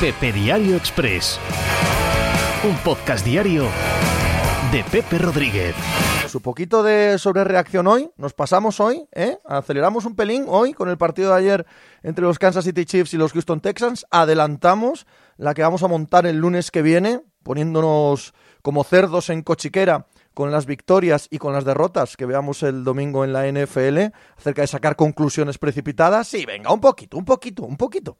Pepe Diario Express. Un podcast diario de Pepe Rodríguez. Su poquito de sobrereacción hoy, nos pasamos hoy, ¿eh? aceleramos un pelín hoy con el partido de ayer entre los Kansas City Chiefs y los Houston Texans, adelantamos la que vamos a montar el lunes que viene, poniéndonos como cerdos en cochiquera con las victorias y con las derrotas que veamos el domingo en la NFL, acerca de sacar conclusiones precipitadas. Sí, venga, un poquito, un poquito, un poquito.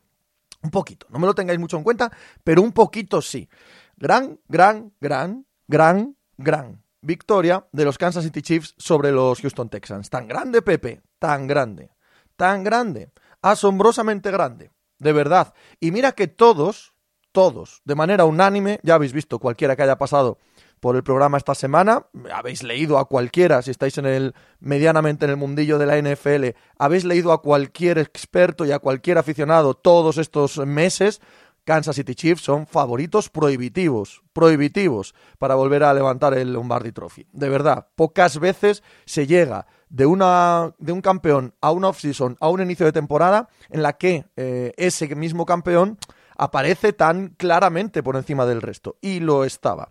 Un poquito, no me lo tengáis mucho en cuenta, pero un poquito sí. Gran, gran, gran, gran, gran victoria de los Kansas City Chiefs sobre los Houston Texans. Tan grande, Pepe, tan grande, tan grande, asombrosamente grande, de verdad. Y mira que todos, todos, de manera unánime, ya habéis visto cualquiera que haya pasado por el programa esta semana, habéis leído a cualquiera, si estáis en el medianamente en el mundillo de la NFL, habéis leído a cualquier experto y a cualquier aficionado todos estos meses, Kansas City Chiefs son favoritos prohibitivos, prohibitivos para volver a levantar el Lombardi Trophy. De verdad, pocas veces se llega de, una, de un campeón a una offseason, a un inicio de temporada, en la que eh, ese mismo campeón aparece tan claramente por encima del resto. Y lo estaba.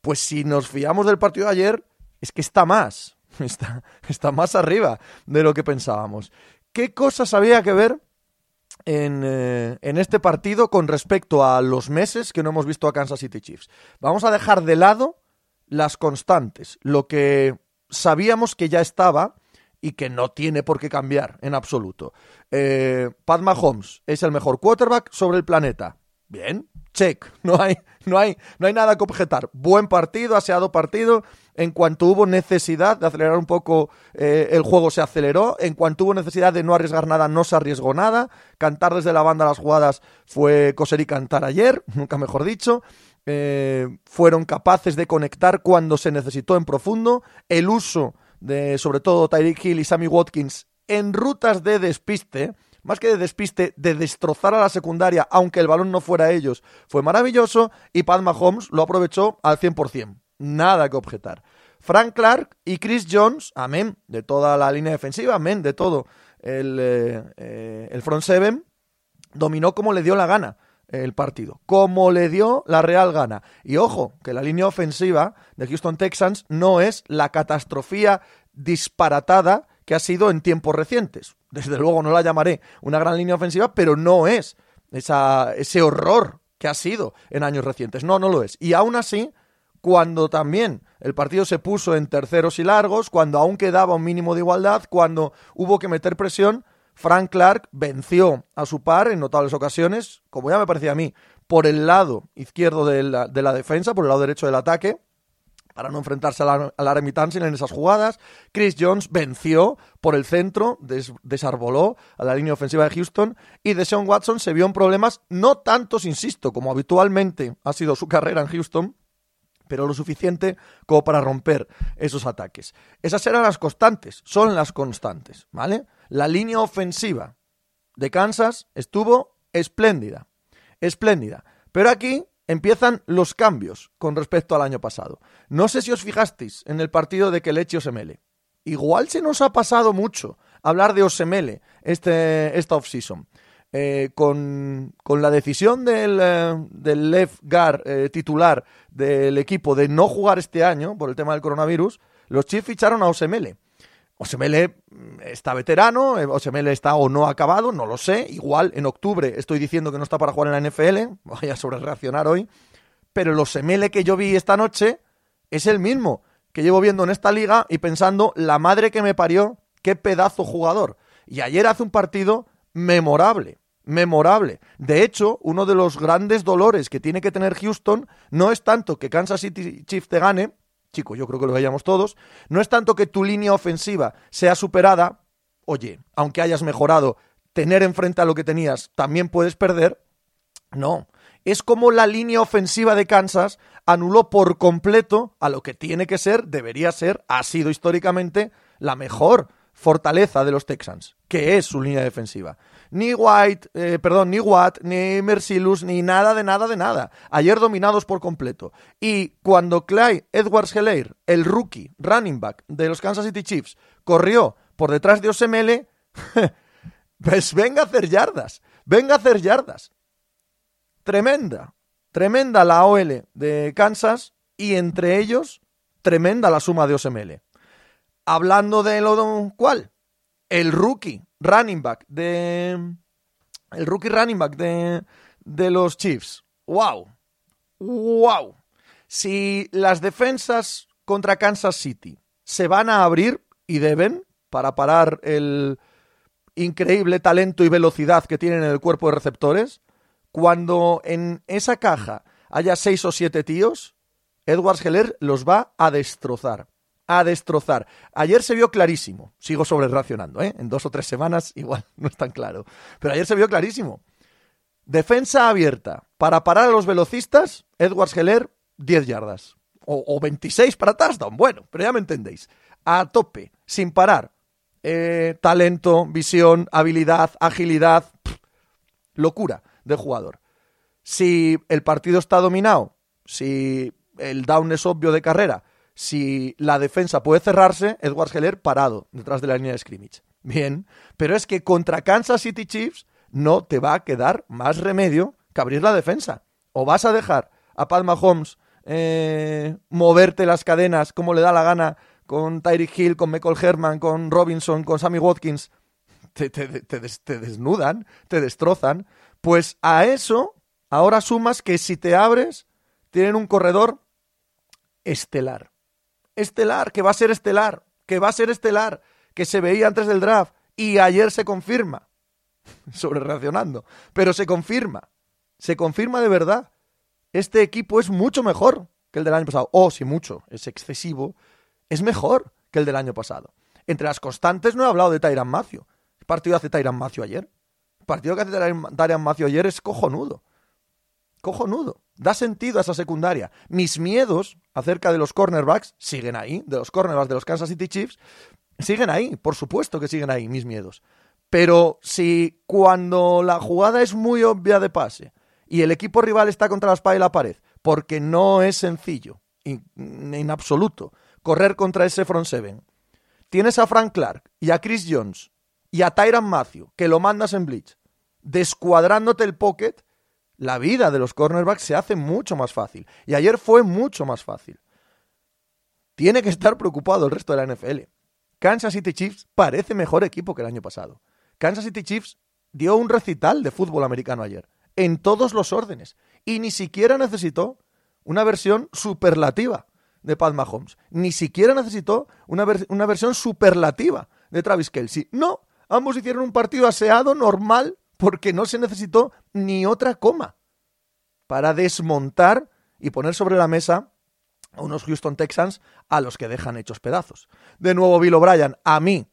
Pues si nos fiamos del partido de ayer, es que está más, está, está más arriba de lo que pensábamos. ¿Qué cosas había que ver en, eh, en, este partido con respecto a los meses que no hemos visto a Kansas City Chiefs? Vamos a dejar de lado las constantes, lo que sabíamos que ya estaba y que no tiene por qué cambiar en absoluto. Eh, Pat Mahomes es el mejor quarterback sobre el planeta. Bien, check, no hay, no hay, no hay nada que objetar. Buen partido, aseado partido. En cuanto hubo necesidad de acelerar un poco eh, el juego, se aceleró. En cuanto hubo necesidad de no arriesgar nada, no se arriesgó nada. Cantar desde la banda las jugadas fue coser y cantar ayer, nunca mejor dicho. Eh, fueron capaces de conectar cuando se necesitó en profundo. El uso de, sobre todo, Tyreek Hill y Sammy Watkins en rutas de despiste más que de despiste, de destrozar a la secundaria, aunque el balón no fuera ellos, fue maravilloso y Pat Mahomes lo aprovechó al 100%. Nada que objetar. Frank Clark y Chris Jones, amén, de toda la línea defensiva, amén, de todo el, eh, eh, el front seven, dominó como le dio la gana el partido, como le dio la real gana. Y ojo, que la línea ofensiva de Houston Texans no es la catastrofía disparatada que ha sido en tiempos recientes. Desde luego no la llamaré una gran línea ofensiva, pero no es esa, ese horror que ha sido en años recientes. No, no lo es. Y aún así, cuando también el partido se puso en terceros y largos, cuando aún quedaba un mínimo de igualdad, cuando hubo que meter presión, Frank Clark venció a su par en notables ocasiones, como ya me parecía a mí, por el lado izquierdo de la, de la defensa, por el lado derecho del ataque, para no enfrentarse a la, en esas jugadas. Chris Jones venció por el centro, desarboló a la línea ofensiva de Houston y Deshaun Watson se vio en problemas no tantos, insisto, como habitualmente ha sido su carrera en Houston, pero lo suficiente como para romper esos ataques. Esas eran las constantes, son las constantes, ¿vale? La línea ofensiva de Kansas estuvo espléndida, espléndida. Pero aquí empiezan los cambios con respecto al año pasado. No sé si os fijasteis en el partido de Kelechi Osemele. Igual se nos ha pasado mucho hablar de Osemele este, esta offseason. Eh, con, con, la decisión del, eh, del left guard eh, titular del equipo de no jugar este año por el tema del coronavirus, los Chiefs ficharon a Osemele. Osemele mm, está veterano, eh, Osemele está o no acabado, no lo sé. Igual en octubre estoy diciendo que no está para jugar en la NFL, voy a sobre reaccionar hoy. Pero el Osemele que yo vi esta noche es el mismo que llevo viendo en esta liga y pensando, la madre que me parió, qué pedazo jugador. Y ayer hace un partido memorable, memorable. De hecho, uno de los grandes dolores que tiene que tener Houston no es tanto que Kansas City Chiefs te gane, chico, yo creo que lo veíamos todos, no es tanto que tu línea ofensiva sea superada, oye, aunque hayas mejorado, tener enfrente a lo que tenías, también puedes perder. No, es como la línea ofensiva de Kansas anuló por completo a lo que tiene que ser, debería ser, ha sido históricamente la mejor fortaleza de los Texans, que es su línea defensiva. Ni White, eh, perdón, ni Watt, ni Mercilus, ni nada de nada de nada. Ayer dominados por completo. Y cuando Clyde Edwards Helaire, el rookie running back de los Kansas City Chiefs, corrió por detrás de Osemele, pues venga a hacer yardas, venga a hacer yardas. tremenda, tremenda la OL de Kansas y entre ellos tremenda la suma de OSML. Hablando de lo cual, el rookie running back de el rookie running back de, de los Chiefs. ¡Wow! ¡Wow! Si las defensas contra Kansas City se van a abrir y deben para parar el increíble talento y velocidad que tienen en el cuerpo de receptores, cuando en esa caja haya seis o siete tíos, Edwards Heller los va a destrozar. A destrozar. Ayer se vio clarísimo. Sigo sobre racionando, ¿eh? En dos o tres semanas igual no es tan claro. Pero ayer se vio clarísimo. Defensa abierta. Para parar a los velocistas, Edwards Heller, 10 yardas. O, o 26 para touchdown. Bueno, pero ya me entendéis. A tope, sin parar. Eh, talento, visión, habilidad, agilidad. locura de jugador. Si el partido está dominado, si el down es obvio de carrera, si la defensa puede cerrarse, Edwards Heller parado detrás de la línea de scrimmage. Bien, pero es que contra Kansas City Chiefs no te va a quedar más remedio que abrir la defensa. O vas a dejar a Palma Holmes eh, moverte las cadenas como le da la gana con Tyreek Hill, con Michael Herman, con Robinson, con Sammy Watkins, te, desnudan, te destrozan. Pues a eso ahora sumas que si te abres, tienen un corredor estelar. Estelar, que va a ser estelar, que va a ser estelar, que se veía antes del draft y ayer se confirma. Sobre reaccionando, pero se confirma. Se confirma de verdad. Este equipo es mucho mejor que el del año pasado. O, si mucho, es excesivo, es mejor que el del año pasado. Entre las constantes no he hablado de Tyran Macio. ¿Qué partido hace Tyran Macio ayer? El partido que hace Tyran Macio ayer es cojonudo. Cojonudo. Da sentido a esa secundaria. Mis miedos acerca de los cornerbacks siguen ahí, de los cornerbacks de los Kansas City Chiefs, siguen ahí, por supuesto que siguen ahí mis miedos. Pero si cuando la jugada es muy obvia de pase y el equipo rival está contra la espalda y la pared, porque no es sencillo, en absoluto, correr contra ese front seven, tienes a Frank Clark y a Chris Jones y a Tyran Matthew, que lo mandas en blitz, descuadrándote el pocket, la vida de los cornerbacks se hace mucho más fácil. Y ayer fue mucho más fácil. Tiene que estar preocupado el resto de la NFL. Kansas City Chiefs parece mejor equipo que el año pasado. Kansas City Chiefs dio un recital de fútbol americano ayer, en todos los órdenes, y ni siquiera necesitó una versión superlativa de Pat Mahomes. Ni siquiera necesitó una, una versión superlativa de Travis Kelsey. No, ambos hicieron un partido aseado, normal, porque no se necesitó ni otra coma para desmontar y poner sobre la mesa a unos Houston Texans a los que dejan hechos pedazos. De nuevo, Bill O'Brien, a mí,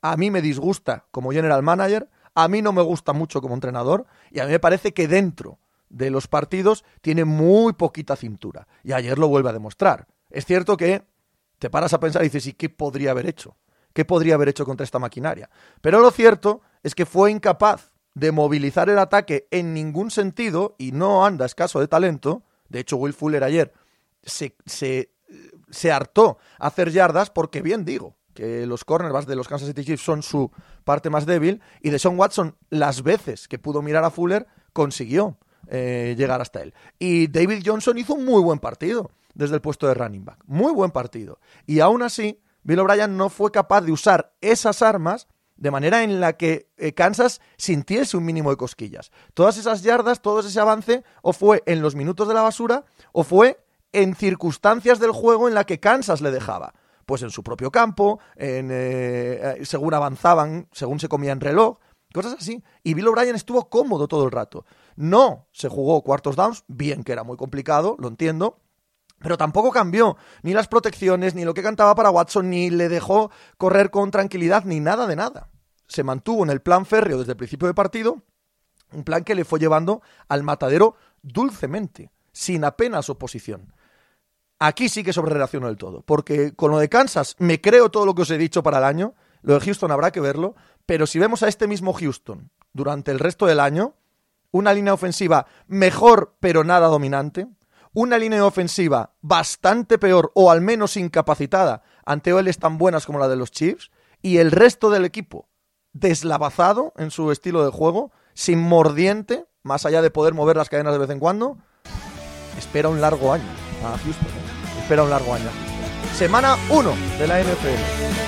a mí me disgusta como general manager, a mí no me gusta mucho como entrenador y a mí me parece que dentro de los partidos tiene muy poquita cintura. Y ayer lo vuelve a demostrar. Es cierto que te paras a pensar y dices, ¿y qué podría haber hecho? ¿Qué podría haber hecho contra esta maquinaria? Pero lo cierto es que fue incapaz de movilizar el ataque en ningún sentido y no anda escaso de talento. De hecho, Will Fuller ayer se, se, se hartó a hacer yardas porque bien digo que los cornerbacks de los Kansas City Chiefs son su parte más débil y de Sean Watson las veces que pudo mirar a Fuller consiguió eh, llegar hasta él. Y David Johnson hizo un muy buen partido desde el puesto de running back. Muy buen partido. Y aún así, Bill O'Brien no fue capaz de usar esas armas de manera en la que eh, Kansas sintiese un mínimo de cosquillas. Todas esas yardas, todo ese avance, o fue en los minutos de la basura, o fue en circunstancias del juego en la que Kansas le dejaba. Pues en su propio campo, en, eh, eh, según avanzaban, según se comían reloj, cosas así. Y Bill O'Brien estuvo cómodo todo el rato. No se jugó cuartos downs, bien que era muy complicado, lo entiendo, pero tampoco cambió ni las protecciones, ni lo que cantaba para Watson, ni le dejó correr con tranquilidad, ni nada de nada. Se mantuvo en el plan férreo desde el principio de partido, un plan que le fue llevando al matadero dulcemente, sin apenas oposición. Aquí sí que sobre relaciono del todo, porque con lo de Kansas me creo todo lo que os he dicho para el año, lo de Houston habrá que verlo, pero si vemos a este mismo Houston durante el resto del año, una línea ofensiva mejor pero nada dominante, una línea ofensiva bastante peor o al menos incapacitada ante OLs tan buenas como la de los Chiefs y el resto del equipo deslavazado en su estilo de juego, sin mordiente, más allá de poder mover las cadenas de vez en cuando, espera un largo año ah, a Houston. Espera un largo año. Semana 1 de la NFL.